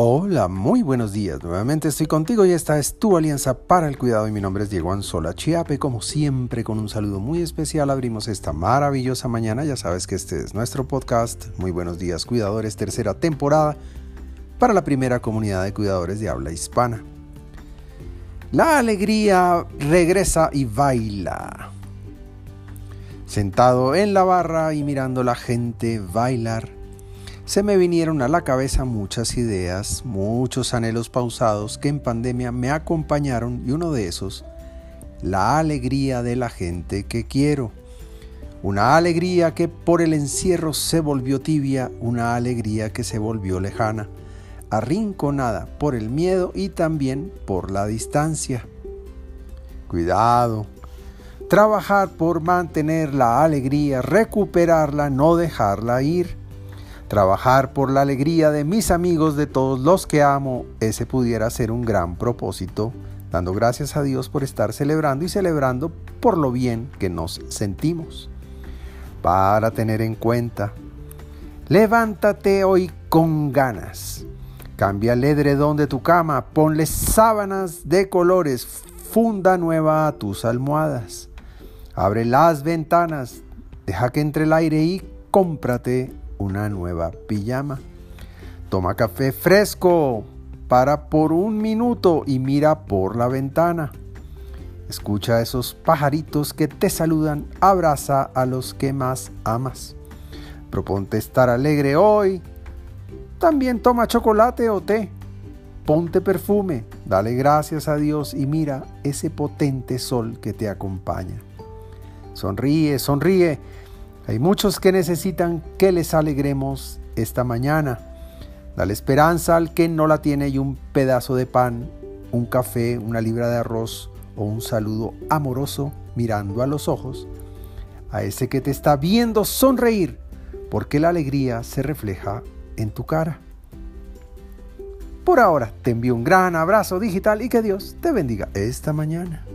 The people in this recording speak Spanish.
Hola, muy buenos días. Nuevamente estoy contigo y esta es tu alianza para el cuidado y mi nombre es Diego Anzola Chiape. Como siempre, con un saludo muy especial abrimos esta maravillosa mañana. Ya sabes que este es nuestro podcast. Muy buenos días, cuidadores, tercera temporada para la primera comunidad de cuidadores de habla hispana. La alegría regresa y baila. Sentado en la barra y mirando la gente bailar se me vinieron a la cabeza muchas ideas, muchos anhelos pausados que en pandemia me acompañaron y uno de esos, la alegría de la gente que quiero. Una alegría que por el encierro se volvió tibia, una alegría que se volvió lejana, arrinconada por el miedo y también por la distancia. Cuidado, trabajar por mantener la alegría, recuperarla, no dejarla ir. Trabajar por la alegría de mis amigos, de todos los que amo, ese pudiera ser un gran propósito, dando gracias a Dios por estar celebrando y celebrando por lo bien que nos sentimos. Para tener en cuenta, levántate hoy con ganas. Cambia el edredón de tu cama, ponle sábanas de colores, funda nueva a tus almohadas. Abre las ventanas, deja que entre el aire y cómprate una nueva pijama. Toma café fresco, para por un minuto y mira por la ventana. Escucha a esos pajaritos que te saludan, abraza a los que más amas. Proponte estar alegre hoy. También toma chocolate o té. Ponte perfume, dale gracias a Dios y mira ese potente sol que te acompaña. Sonríe, sonríe hay muchos que necesitan que les alegremos esta mañana. Dale esperanza al que no la tiene y un pedazo de pan, un café, una libra de arroz o un saludo amoroso mirando a los ojos. A ese que te está viendo sonreír porque la alegría se refleja en tu cara. Por ahora te envío un gran abrazo digital y que Dios te bendiga esta mañana.